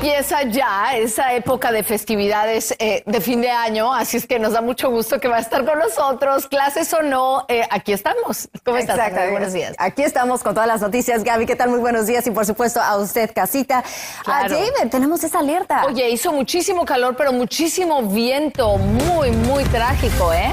Empieza ya esa época de festividades eh, de fin de año, así es que nos da mucho gusto que va a estar con nosotros, clases o no, eh, aquí estamos. ¿Cómo estás? Exacto. Muy buenos días. Aquí estamos con todas las noticias. Gaby, ¿qué tal? Muy buenos días y por supuesto a usted, casita. Claro. A David, tenemos esa alerta. Oye, hizo muchísimo calor, pero muchísimo viento, muy, muy trágico, ¿eh?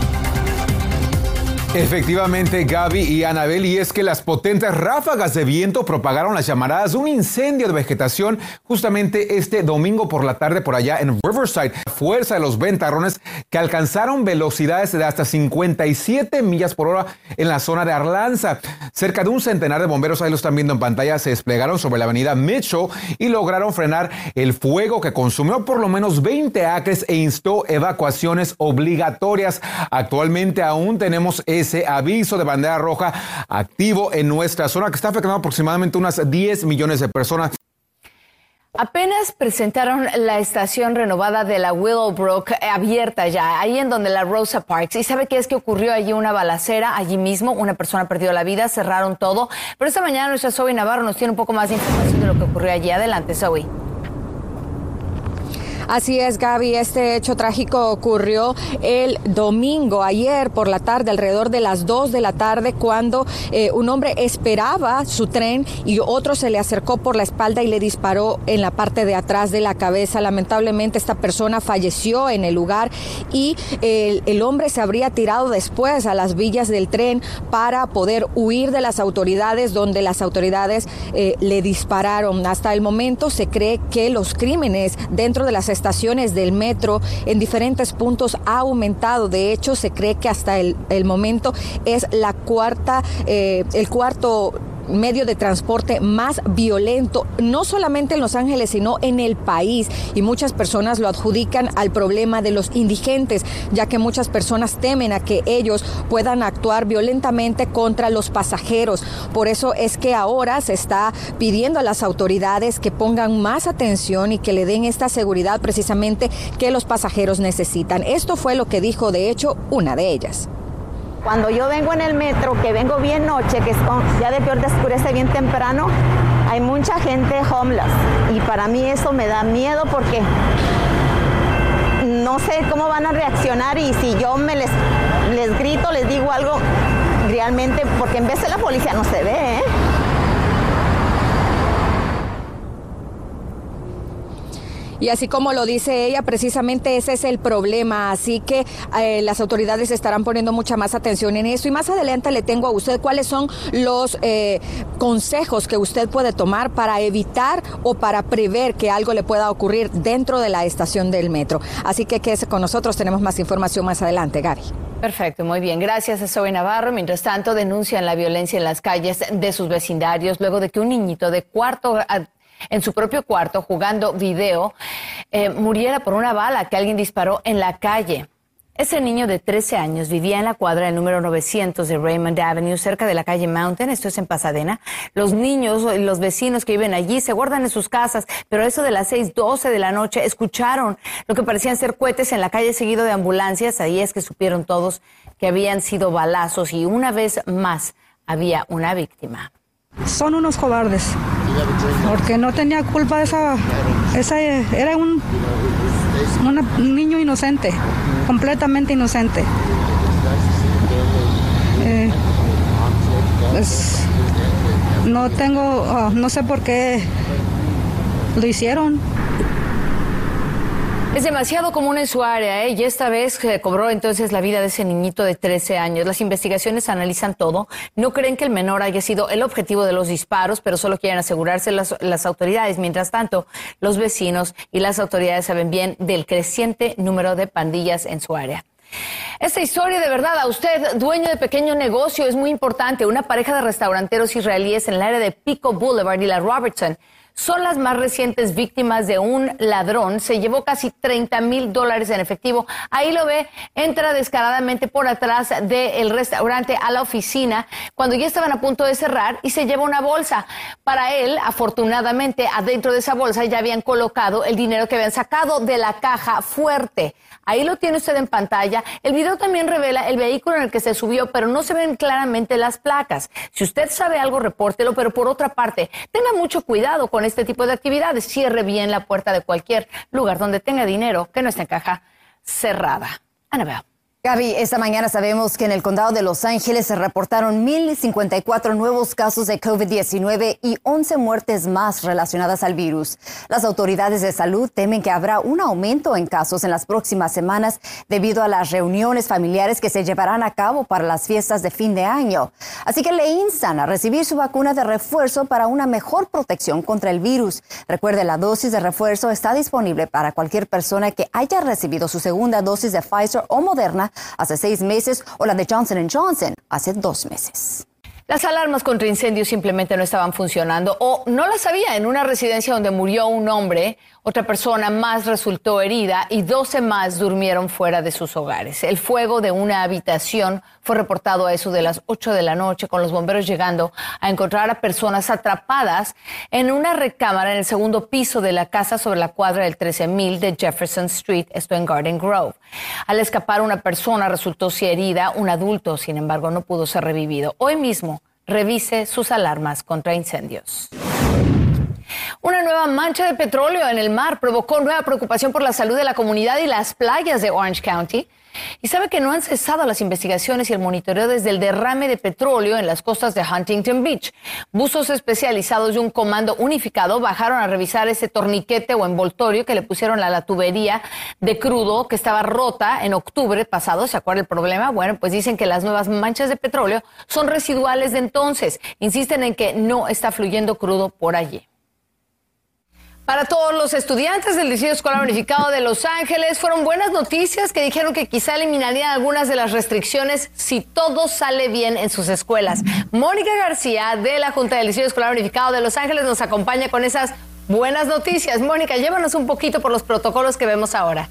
Efectivamente, Gaby y Anabel, y es que las potentes ráfagas de viento propagaron las llamaradas de un incendio de vegetación justamente este domingo por la tarde por allá en Riverside. Fuerza de los ventarrones que alcanzaron velocidades de hasta 57 millas por hora en la zona de Arlanza. Cerca de un centenar de bomberos, ahí lo están viendo en pantalla, se desplegaron sobre la avenida Mitchell y lograron frenar el fuego que consumió por lo menos 20 acres e instó evacuaciones obligatorias. Actualmente aún tenemos ese aviso de bandera roja activo en nuestra zona que está afectando aproximadamente unas 10 millones de personas. Apenas presentaron la estación renovada de la Willowbrook eh, abierta ya, ahí en donde la Rosa Parks. ¿Y sabe qué es que ocurrió allí una balacera? Allí mismo una persona perdió la vida, cerraron todo. Pero esta mañana nuestra Zoe Navarro nos tiene un poco más de información de lo que ocurrió allí. Adelante, Zoe. Así es, Gaby. Este hecho trágico ocurrió el domingo, ayer por la tarde, alrededor de las 2 de la tarde, cuando eh, un hombre esperaba su tren y otro se le acercó por la espalda y le disparó en la parte de atrás de la cabeza. Lamentablemente, esta persona falleció en el lugar y el, hombre se habría tirado después a las villas del tren para poder huir de las autoridades, donde las autoridades eh, le dispararon. Hasta el momento se cree que los crímenes dentro de las estaciones del metro en diferentes puntos ha aumentado. De hecho, se cree que hasta el, el momento es la cuarta, eh, el cuarto medio de transporte más violento, no solamente en Los Ángeles, sino en el país. Y muchas personas lo adjudican al problema de los indigentes, ya que muchas personas temen a que ellos puedan actuar violentamente contra los pasajeros. Por eso es que ahora se está pidiendo a las autoridades que pongan más atención y que le den esta seguridad precisamente que los pasajeros necesitan. Esto fue lo que dijo, de hecho, una de ellas. Cuando yo vengo en el metro, que vengo bien noche, que es ya de peor descurece bien temprano, hay mucha gente homeless. Y para mí eso me da miedo porque no sé cómo van a reaccionar y si yo me les, les grito, les digo algo, realmente, porque en vez de la policía no se ve, ¿eh? Y así como lo dice ella, precisamente ese es el problema. Así que eh, las autoridades estarán poniendo mucha más atención en eso. Y más adelante le tengo a usted cuáles son los eh, consejos que usted puede tomar para evitar o para prever que algo le pueda ocurrir dentro de la estación del metro. Así que quédese con nosotros. Tenemos más información más adelante, Gary. Perfecto, muy bien. Gracias a Navarro. Mientras tanto, denuncian la violencia en las calles de sus vecindarios luego de que un niñito de cuarto en su propio cuarto jugando video eh, muriera por una bala que alguien disparó en la calle. Ese niño de 13 años vivía en la cuadra del número 900 de Raymond Avenue, cerca de la calle Mountain, esto es en Pasadena. Los niños y los vecinos que viven allí se guardan en sus casas, pero eso de las 6:12 de la noche escucharon lo que parecían ser cohetes en la calle seguido de ambulancias. Ahí es que supieron todos que habían sido balazos y una vez más había una víctima. Son unos cobardes, porque no tenía culpa esa, esa era un, un niño inocente, completamente inocente. Pues, no tengo, ah, no sé por qué lo hicieron. Es demasiado común en su área, ¿eh? Y esta vez se cobró entonces la vida de ese niñito de 13 años. Las investigaciones analizan todo. No creen que el menor haya sido el objetivo de los disparos, pero solo quieren asegurarse las, las autoridades. Mientras tanto, los vecinos y las autoridades saben bien del creciente número de pandillas en su área. Esta historia de verdad a usted, dueño de pequeño negocio, es muy importante. Una pareja de restauranteros israelíes en el área de Pico Boulevard y la Robertson son las más recientes víctimas de un ladrón. Se llevó casi 30 mil dólares en efectivo. Ahí lo ve, entra descaradamente por atrás del restaurante a la oficina cuando ya estaban a punto de cerrar y se lleva una bolsa. Para él, afortunadamente, adentro de esa bolsa ya habían colocado el dinero que habían sacado de la caja fuerte. Ahí lo tiene usted en pantalla. El video también revela el vehículo en el que se subió, pero no se ven claramente las placas. Si usted sabe algo, repórtelo, pero por otra parte, tenga mucho cuidado con este tipo de actividades. Cierre bien la puerta de cualquier lugar donde tenga dinero que no esté en caja cerrada. Anabel. Gaby, esta mañana sabemos que en el condado de Los Ángeles se reportaron 1.054 nuevos casos de COVID-19 y 11 muertes más relacionadas al virus. Las autoridades de salud temen que habrá un aumento en casos en las próximas semanas debido a las reuniones familiares que se llevarán a cabo para las fiestas de fin de año. Así que le instan a recibir su vacuna de refuerzo para una mejor protección contra el virus. Recuerde, la dosis de refuerzo está disponible para cualquier persona que haya recibido su segunda dosis de Pfizer o Moderna hace seis meses o la de Johnson Johnson hace dos meses. Las alarmas contra incendios simplemente no estaban funcionando o no las había en una residencia donde murió un hombre, otra persona más resultó herida y 12 más durmieron fuera de sus hogares. El fuego de una habitación fue reportado a eso de las 8 de la noche con los bomberos llegando a encontrar a personas atrapadas en una recámara en el segundo piso de la casa sobre la cuadra del 13000 de Jefferson Street, esto en Garden Grove. Al escapar una persona resultó herida, un adulto, sin embargo, no pudo ser revivido. Hoy mismo revise sus alarmas contra incendios. Una nueva mancha de petróleo en el mar provocó nueva preocupación por la salud de la comunidad y las playas de Orange County. Y sabe que no han cesado las investigaciones y el monitoreo desde el derrame de petróleo en las costas de Huntington Beach. Buzos especializados de un comando unificado bajaron a revisar ese torniquete o envoltorio que le pusieron a la tubería de crudo que estaba rota en octubre pasado. ¿Se acuerda el problema? Bueno, pues dicen que las nuevas manchas de petróleo son residuales de entonces. Insisten en que no está fluyendo crudo por allí. Para todos los estudiantes del Distrito Escolar Unificado de Los Ángeles fueron buenas noticias que dijeron que quizá eliminarían algunas de las restricciones si todo sale bien en sus escuelas. Mónica García de la Junta del Distrito Escolar Unificado de Los Ángeles nos acompaña con esas buenas noticias. Mónica, llévanos un poquito por los protocolos que vemos ahora.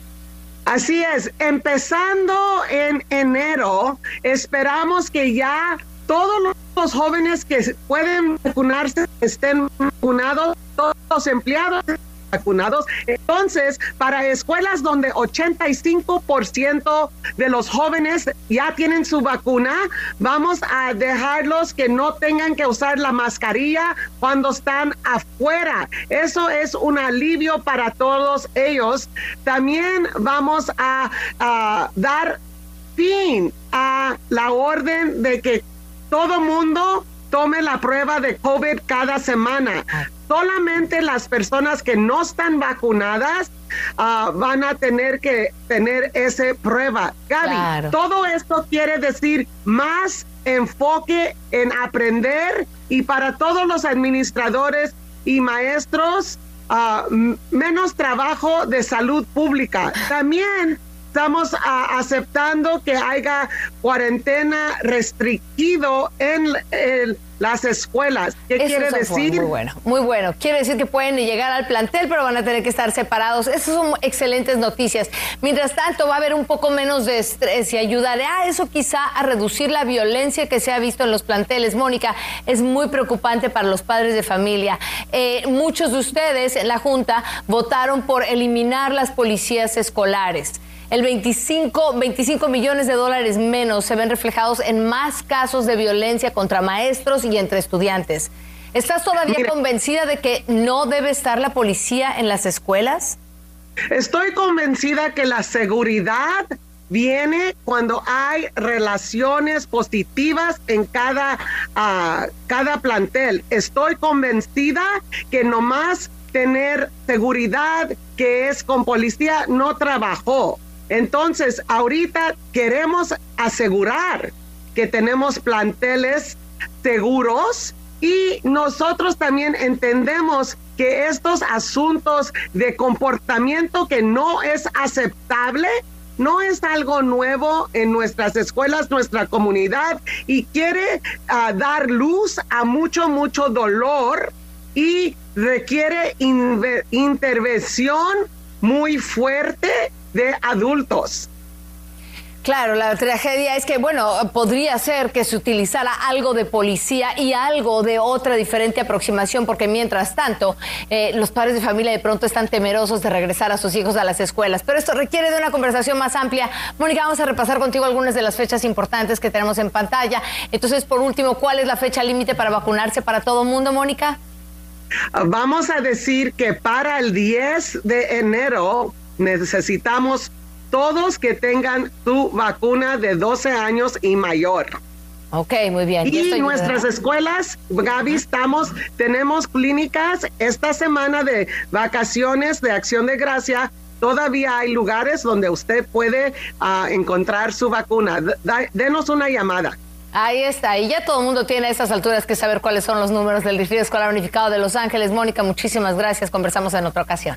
Así es, empezando en enero, esperamos que ya todos los jóvenes que pueden vacunarse estén vacunados todos los empleados vacunados. Entonces, para escuelas donde 85% de los jóvenes ya tienen su vacuna, vamos a dejarlos que no tengan que usar la mascarilla cuando están afuera. Eso es un alivio para todos ellos. También vamos a dar fin a la orden de que todo mundo tome la prueba de COVID cada semana. Solamente las personas que no están vacunadas ah, van a tener que tener esa prueba. Gaby, todo esto quiere decir más enfoque en aprender y para todos los administradores y maestros, ah, menos trabajo de salud pública. También estamos ah, aceptando que haya cuarentena restringido en las escuelas. ¿Qué quiere decir? Muy bueno, muy bueno. Quiere decir que pueden llegar al plantel, pero van a tener que estar separados. Esas son excelentes noticias. Mientras tanto, va a haber un poco menos de estrés y ayudará eso quizá a reducir la violencia que se ha visto en los planteles. Mónica, es muy preocupante para los padres de familia. Eh, muchos de ustedes en la Junta votaron por eliminar las policías escolares el 25, 25 millones de dólares menos se ven reflejados en más casos de violencia contra maestros y entre estudiantes. ¿Estás todavía convencida de que no debe estar la policía en las escuelas? Estoy convencida que la seguridad viene cuando hay relaciones positivas en cada, uh, cada plantel. Estoy convencida que nomás tener seguridad que es con policía no trabajó. Entonces, ahorita queremos asegurar que tenemos planteles seguros y nosotros también entendemos que estos asuntos de comportamiento que no es aceptable, no es algo nuevo en nuestras escuelas, nuestra comunidad, y quiere ah, dar luz a mucho, mucho dolor y requiere intervención muy fuerte de adultos. Claro, la tragedia es que, bueno, podría ser que se utilizara algo de policía y algo de otra diferente aproximación, porque mientras tanto, eh, los padres de familia de pronto están temerosos de regresar a sus hijos a las escuelas. Pero esto requiere de una conversación más amplia. Mónica, vamos a repasar contigo algunas de las fechas importantes que tenemos en pantalla. Entonces, por último, ¿cuál es la fecha límite para vacunarse para todo el mundo, Mónica? Vamos a decir que para el 10 de enero necesitamos todos que tengan su vacuna de 12 años y mayor. Ok, muy bien. Y nuestras escuelas, Gaby, estamos, tenemos clínicas esta semana de vacaciones de acción de gracia. Todavía hay lugares donde usted puede ah, encontrar su vacuna. denos una llamada. Ahí está, y ya todo el mundo tiene a estas alturas que saber cuáles son los números del Distrito Escolar Unificado de Los Ángeles. Mónica, muchísimas gracias. Conversamos en otra ocasión.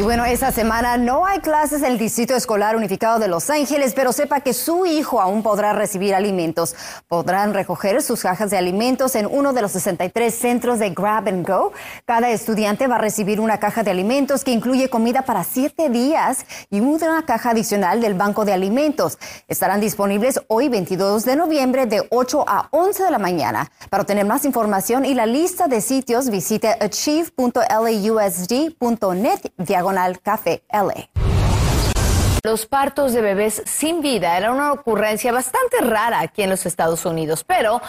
Y bueno, esta semana no hay clases en el Distrito Escolar Unificado de Los Ángeles, pero sepa que su hijo aún podrá recibir alimentos. Podrán recoger sus cajas de alimentos en uno de los 63 centros de Grab and Go. Cada estudiante va a recibir una caja de alimentos que incluye comida para siete días y una caja adicional del Banco de Alimentos. Estarán disponibles hoy 22 de noviembre de 8 a 11 de la mañana. Para obtener más información y la lista de sitios, visite achieve.lausd.net Café LA. Los partos de bebés sin vida era una ocurrencia bastante rara aquí en los Estados Unidos, pero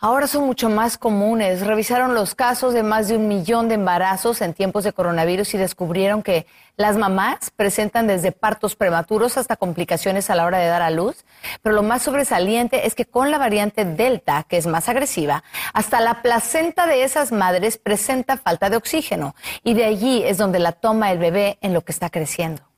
ahora son mucho más comunes. Revisaron los casos de más de un millón de embarazos en tiempos de coronavirus y descubrieron que las mamás presentan desde partos prematuros hasta complicaciones a la hora de dar a luz. Pero lo más sobresaliente es que con la variante Delta, que es más agresiva, hasta la placenta de esas madres presenta falta de oxígeno y de allí es donde la toma el bebé en lo que está creciendo.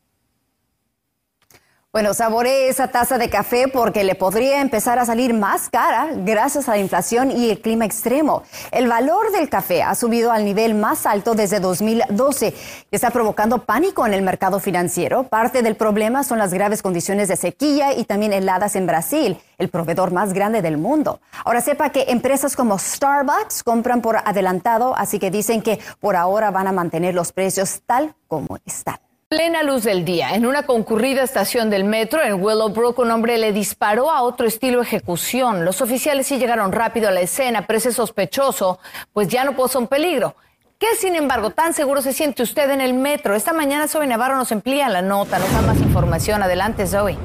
Bueno, saboree esa taza de café porque le podría empezar a salir más cara gracias a la inflación y el clima extremo. El valor del café ha subido al nivel más alto desde 2012 y está provocando pánico en el mercado financiero. Parte del problema son las graves condiciones de sequía y también heladas en Brasil, el proveedor más grande del mundo. Ahora sepa que empresas como Starbucks compran por adelantado, así que dicen que por ahora van a mantener los precios tal como están. Plena luz del día, en una concurrida estación del metro en Willowbrook, un hombre le disparó a otro estilo ejecución. Los oficiales sí llegaron rápido a la escena, pero ese sospechoso, pues ya no puso un peligro. ¿Qué, sin embargo, tan seguro se siente usted en el metro? Esta mañana Zoe Navarro nos emplea la nota, nos da más información. Adelante, Zoe.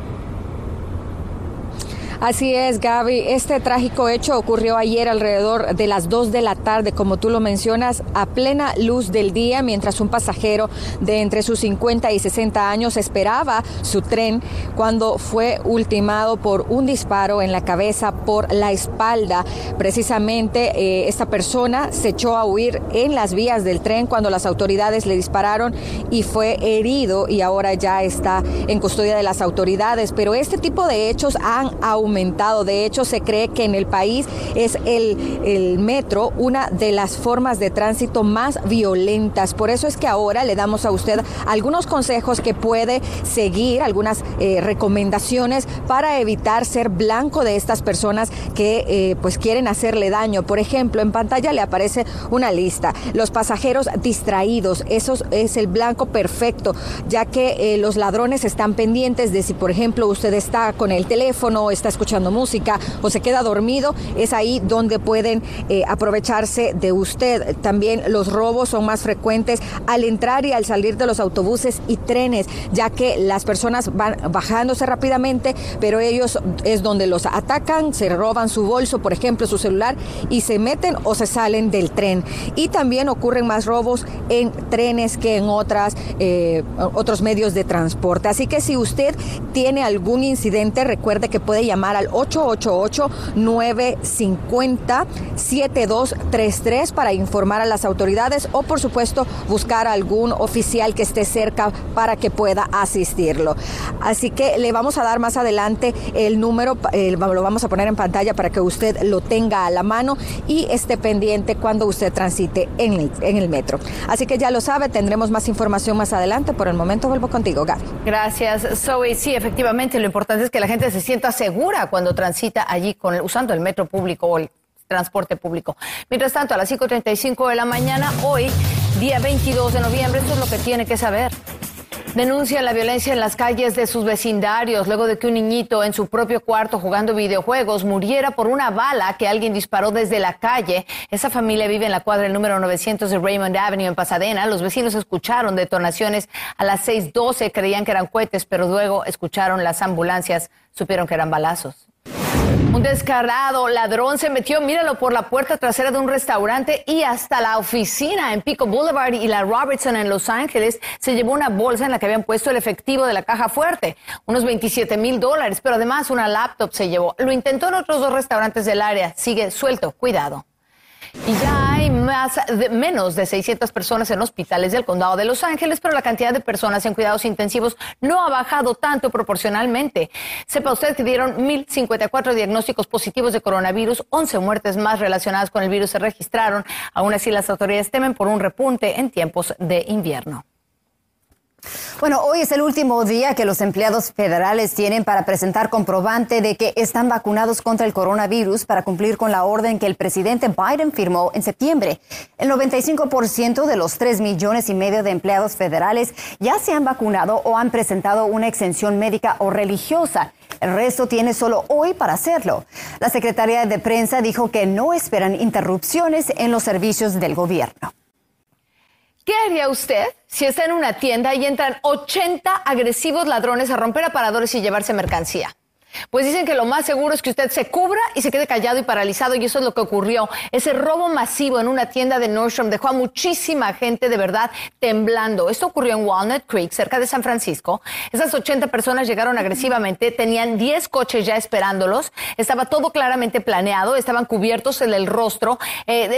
Así es, Gaby. Este trágico hecho ocurrió ayer alrededor de las 2 de la tarde, como tú lo mencionas, a plena luz del día, mientras un pasajero de entre sus 50 y 60 años esperaba su tren cuando fue ultimado por un disparo en la cabeza por la espalda. Precisamente eh, esta persona se echó a huir en las vías del tren cuando las autoridades le dispararon y fue herido y ahora ya está en custodia de las autoridades. Pero este tipo de hechos han aumentado De hecho, se cree que en el país es el, el metro una de las formas de tránsito más violentas. Por eso es que ahora le damos a usted algunos consejos que puede seguir, algunas eh, recomendaciones para evitar ser blanco de estas personas que eh, pues quieren hacerle daño. Por ejemplo, en pantalla le aparece una lista. Los pasajeros distraídos, eso es el blanco perfecto, ya que eh, los ladrones están pendientes de si, por ejemplo, usted está con el teléfono, está escuchando música o se queda dormido, es ahí donde pueden eh, aprovecharse de usted. También los robos son más frecuentes al entrar y al salir de los autobuses y trenes, ya que las personas van bajándose rápidamente, pero ellos es donde los atacan, se roban su bolso, por ejemplo, su celular, y se meten o se salen del tren. Y también ocurren más robos en trenes que en otras, eh, otros medios de transporte. Así que si usted tiene algún incidente, recuerde que puede llamar al 888-950-7233 para informar a las autoridades o por supuesto buscar a algún oficial que esté cerca para que pueda asistirlo. Así que le vamos a dar más adelante el número, lo vamos a poner en pantalla para que usted lo tenga a la mano y esté pendiente cuando usted transite en el, en el metro. Así que ya lo sabe, tendremos más información más adelante. Por el momento vuelvo contigo, Gaby. Gracias, Zoe. Sí, efectivamente, lo importante es que la gente se sienta segura cuando transita allí con, usando el metro público o el transporte público. Mientras tanto, a las 5.35 de la mañana, hoy, día 22 de noviembre, esto es lo que tiene que saber. Denuncian la violencia en las calles de sus vecindarios luego de que un niñito en su propio cuarto jugando videojuegos muriera por una bala que alguien disparó desde la calle. Esa familia vive en la cuadra número 900 de Raymond Avenue en Pasadena. Los vecinos escucharon detonaciones a las 6.12, creían que eran cohetes, pero luego escucharon las ambulancias, supieron que eran balazos. Un descarado ladrón se metió, míralo, por la puerta trasera de un restaurante y hasta la oficina en Pico Boulevard y la Robertson en Los Ángeles. Se llevó una bolsa en la que habían puesto el efectivo de la caja fuerte, unos 27 mil dólares, pero además una laptop se llevó. Lo intentó en otros dos restaurantes del área. Sigue suelto, cuidado. Y ya hay más de, menos de 600 personas en hospitales del condado de Los Ángeles, pero la cantidad de personas en cuidados intensivos no ha bajado tanto proporcionalmente. Sepa usted que dieron 1.054 diagnósticos positivos de coronavirus, 11 muertes más relacionadas con el virus se registraron. Aún así, las autoridades temen por un repunte en tiempos de invierno. Bueno, hoy es el último día que los empleados federales tienen para presentar comprobante de que están vacunados contra el coronavirus para cumplir con la orden que el presidente Biden firmó en septiembre. El 95% de los 3 millones y medio de empleados federales ya se han vacunado o han presentado una exención médica o religiosa. El resto tiene solo hoy para hacerlo. La Secretaría de Prensa dijo que no esperan interrupciones en los servicios del gobierno. ¿Qué haría usted si está en una tienda y entran 80 agresivos ladrones a romper aparadores y llevarse mercancía? Pues dicen que lo más seguro es que usted se cubra y se quede callado y paralizado y eso es lo que ocurrió. Ese robo masivo en una tienda de Nordstrom dejó a muchísima gente de verdad temblando. Esto ocurrió en Walnut Creek, cerca de San Francisco. Esas 80 personas llegaron agresivamente, tenían 10 coches ya esperándolos, estaba todo claramente planeado, estaban cubiertos en el rostro, eh,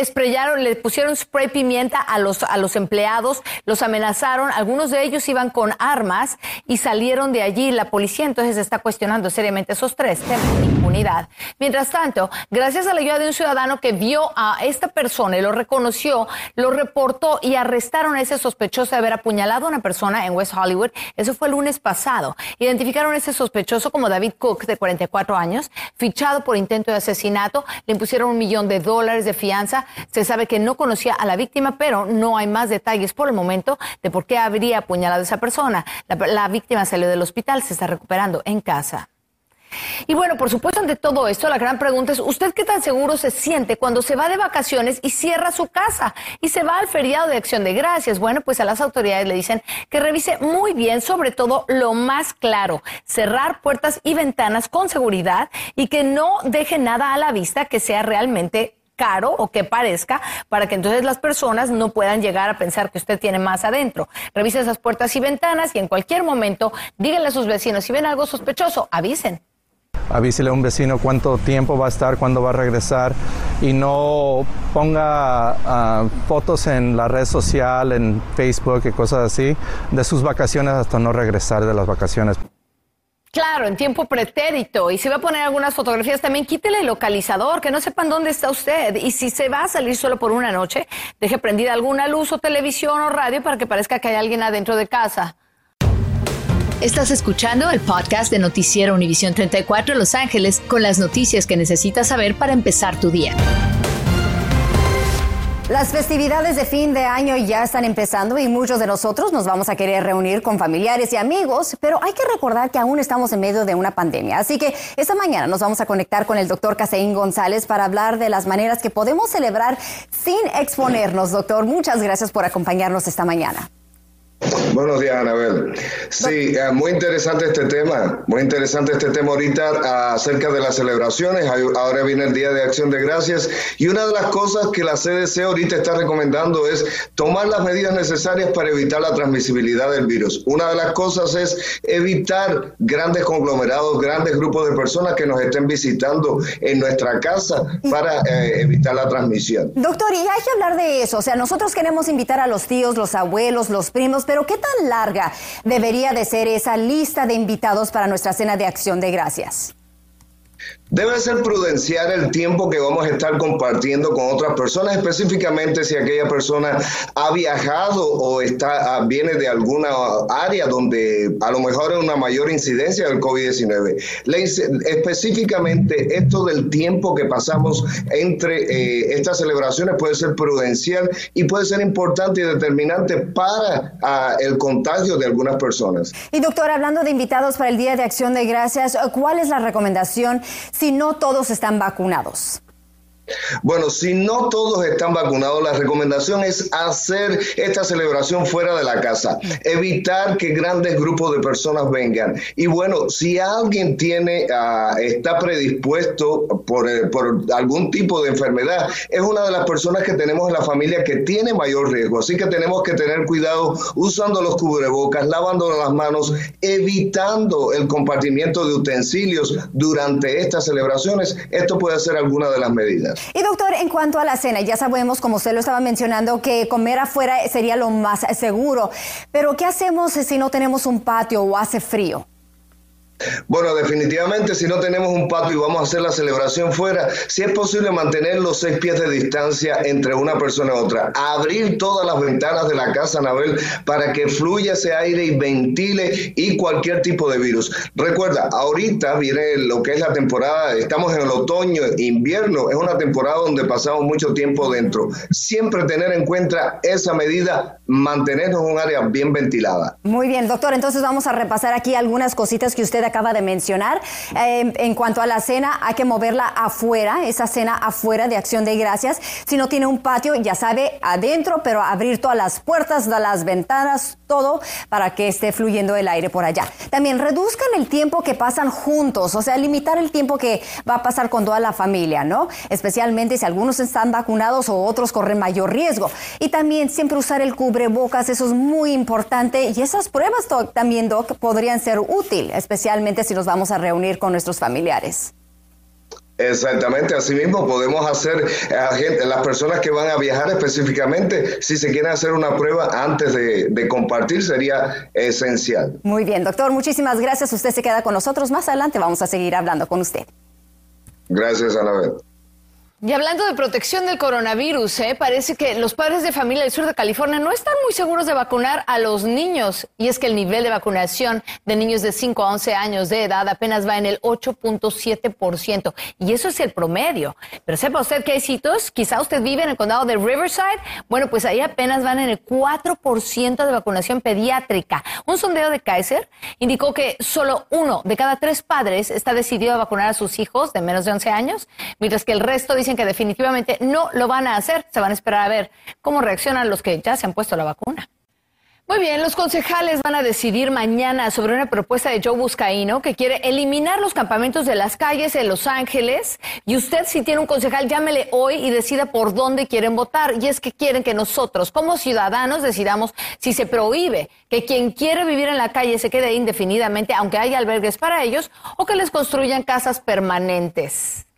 le pusieron spray pimienta a los, a los empleados, los amenazaron, algunos de ellos iban con armas y salieron de allí. La policía entonces está cuestionando seriamente esos tres temas de impunidad. Mientras tanto, gracias a la ayuda de un ciudadano que vio a esta persona y lo reconoció, lo reportó y arrestaron a ese sospechoso de haber apuñalado a una persona en West Hollywood. Eso fue el lunes pasado. Identificaron a ese sospechoso como David Cook, de 44 años, fichado por intento de asesinato. Le impusieron un millón de dólares de fianza. Se sabe que no conocía a la víctima, pero no hay más detalles por el momento de por qué habría apuñalado a esa persona. La, la víctima salió del hospital, se está recuperando en casa. Y bueno, por supuesto, ante todo esto, la gran pregunta es, ¿usted qué tan seguro se siente cuando se va de vacaciones y cierra su casa y se va al feriado de acción de gracias? Bueno, pues a las autoridades le dicen que revise muy bien, sobre todo lo más claro, cerrar puertas y ventanas con seguridad y que no deje nada a la vista que sea realmente caro o que parezca para que entonces las personas no puedan llegar a pensar que usted tiene más adentro. Revise esas puertas y ventanas y en cualquier momento díganle a sus vecinos si ven algo sospechoso, avisen avísele a un vecino cuánto tiempo va a estar, cuándo va a regresar y no ponga ah, fotos en la red social, en Facebook y cosas así, de sus vacaciones hasta no regresar de las vacaciones. Claro, en tiempo pretérito. Y si va a poner algunas fotografías, también quítele el localizador, que no sepan dónde está usted. Y si se va a salir solo por una noche, deje prendida alguna luz o televisión o radio para que parezca que hay alguien adentro de casa. Estás escuchando el podcast de Noticiero Univisión 34 Los Ángeles con las noticias que necesitas saber para empezar tu día. Las festividades de fin de año ya están empezando y muchos de nosotros nos vamos a querer reunir con familiares y amigos, pero hay que recordar que aún estamos en medio de una pandemia. Así que esta mañana nos vamos a conectar con el doctor Caseín González para hablar de las maneras que podemos celebrar sin exponernos. Doctor, muchas gracias por acompañarnos esta mañana. Buenos días, Anabel. Sí, eh, muy interesante este tema, muy interesante este tema ahorita ah, acerca de las celebraciones. Ahora viene el Día de Acción de Gracias y una de las cosas que la CDC ahorita está recomendando es tomar las medidas necesarias para evitar la transmisibilidad del virus. Una de las cosas es evitar grandes conglomerados, grandes grupos de personas que nos estén visitando en nuestra casa para eh, evitar la transmisión. Doctor, y hay que hablar de eso. O sea, nosotros queremos invitar a los tíos, los abuelos, los primos, pero ¿qué tan larga debería de ser esa lista de invitados para nuestra cena de acción de gracias? Debe ser prudenciar el tiempo que vamos a estar compartiendo con otras personas, específicamente si aquella persona ha viajado o está ah, viene de alguna área donde a lo mejor hay una mayor incidencia del COVID-19. Específicamente esto del tiempo que pasamos entre eh, estas celebraciones puede ser prudencial y puede ser importante y determinante para ah, el contagio de algunas personas. Y doctor, hablando de invitados para el Día de Acción de Gracias, ¿cuál es la recomendación? Si no todos están vacunados? Bueno, si no todos están vacunados, la recomendación es hacer esta celebración fuera de la casa, evitar que grandes grupos de personas vengan. Y bueno, si alguien tiene, ah, está predispuesto por, eh, por, algún tipo de enfermedad, es una de las personas que tenemos en la familia que tiene mayor riesgo. Así que tenemos que tener cuidado usando los cubrebocas, lavando las manos, evitando el compartimiento de utensilios durante estas celebraciones. Esto puede ser alguna de las medidas. Y doctor, en cuanto a la cena, ya sabemos, como usted lo estaba mencionando, que comer afuera sería lo más seguro. Pero ¿qué hacemos si no tenemos un patio o hace frío? Bueno, definitivamente si no tenemos un patio y vamos a hacer la celebración fuera, si es posible mantener los seis pies de distancia entre una persona y otra, abrir todas las ventanas de la casa, Anabel, para que fluya ese aire y ventile y cualquier tipo de virus. Recuerda, ahorita viene lo que es la temporada, estamos en el otoño, invierno, es una temporada donde pasamos mucho tiempo dentro. Siempre tener en cuenta esa medida, mantenernos en un área bien ventilada. Muy bien, doctor, entonces vamos a repasar aquí algunas cositas que usted acaba de mencionar. Eh, en cuanto a la cena, hay que moverla afuera, esa cena afuera de acción de gracias. Si no tiene un patio, ya sabe, adentro, pero abrir todas las puertas, las ventanas, todo para que esté fluyendo el aire por allá. También reduzcan el tiempo que pasan juntos, o sea, limitar el tiempo que va a pasar con toda la familia, ¿no? Especialmente si algunos están vacunados o otros corren mayor riesgo. Y también siempre usar el cubrebocas, eso es muy importante. Y esas pruebas también, Doc, podrían ser útil, especialmente si nos vamos a reunir con nuestros familiares. Exactamente, asimismo podemos hacer a gente, las personas que van a viajar específicamente, si se quieren hacer una prueba antes de, de, compartir, sería esencial. Muy bien, doctor, muchísimas gracias. Usted se queda con nosotros. Más adelante vamos a seguir hablando con usted. Gracias, Anabel. Y hablando de protección del coronavirus, ¿eh? parece que los padres de familia del sur de California no están muy seguros de vacunar a los niños. Y es que el nivel de vacunación de niños de 5 a 11 años de edad apenas va en el 8.7%. Y eso es el promedio. Pero sepa usted que hay sitios, quizá usted vive en el condado de Riverside, bueno, pues ahí apenas van en el 4% de vacunación pediátrica. Un sondeo de Kaiser indicó que solo uno de cada tres padres está decidido a vacunar a sus hijos de menos de 11 años, mientras que el resto dice que definitivamente no lo van a hacer. Se van a esperar a ver cómo reaccionan los que ya se han puesto la vacuna. Muy bien, los concejales van a decidir mañana sobre una propuesta de Joe Buscaino que quiere eliminar los campamentos de las calles en Los Ángeles. Y usted, si tiene un concejal, llámele hoy y decida por dónde quieren votar. Y es que quieren que nosotros, como ciudadanos, decidamos si se prohíbe que quien quiere vivir en la calle se quede indefinidamente, aunque haya albergues para ellos, o que les construyan casas permanentes.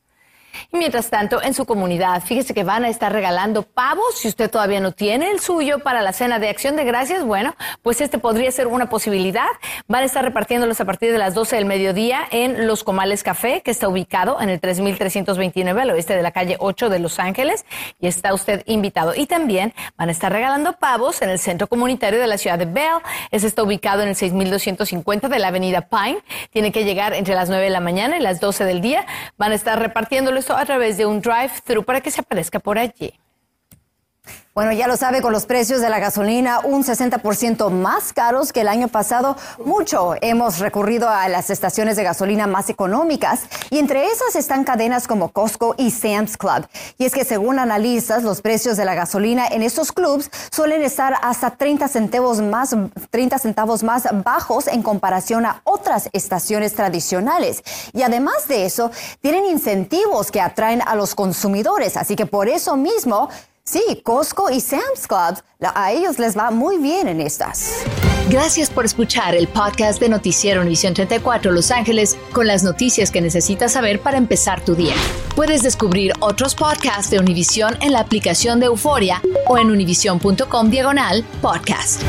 Y mientras tanto, en su comunidad, fíjese que van a estar regalando pavos. Si usted todavía no tiene el suyo para la cena de acción de gracias, bueno, pues este podría ser una posibilidad. Van a estar repartiéndolos a partir de las 12 del mediodía en Los Comales Café, que está ubicado en el 3329 al oeste de la calle 8 de Los Ángeles. Y está usted invitado. Y también van a estar regalando pavos en el centro comunitario de la ciudad de Bell. Ese está ubicado en el 6250 de la avenida Pine. Tiene que llegar entre las 9 de la mañana y las 12 del día. Van a estar repartiéndolo a través de un drive-thru para que se aparezca por allí. Bueno, ya lo sabe, con los precios de la gasolina un 60% más caros que el año pasado, mucho hemos recurrido a las estaciones de gasolina más económicas y entre esas están cadenas como Costco y Sam's Club. Y es que según analistas, los precios de la gasolina en estos clubs suelen estar hasta 30 centavos más, 30 centavos más bajos en comparación a otras estaciones tradicionales. Y además de eso, tienen incentivos que atraen a los consumidores, así que por eso mismo Sí, Costco y Sam's Club, a ellos les va muy bien en estas. Gracias por escuchar el podcast de Noticiero Univisión 34 Los Ángeles con las noticias que necesitas saber para empezar tu día. Puedes descubrir otros podcasts de Univisión en la aplicación de Euforia o en univision.com diagonal podcast.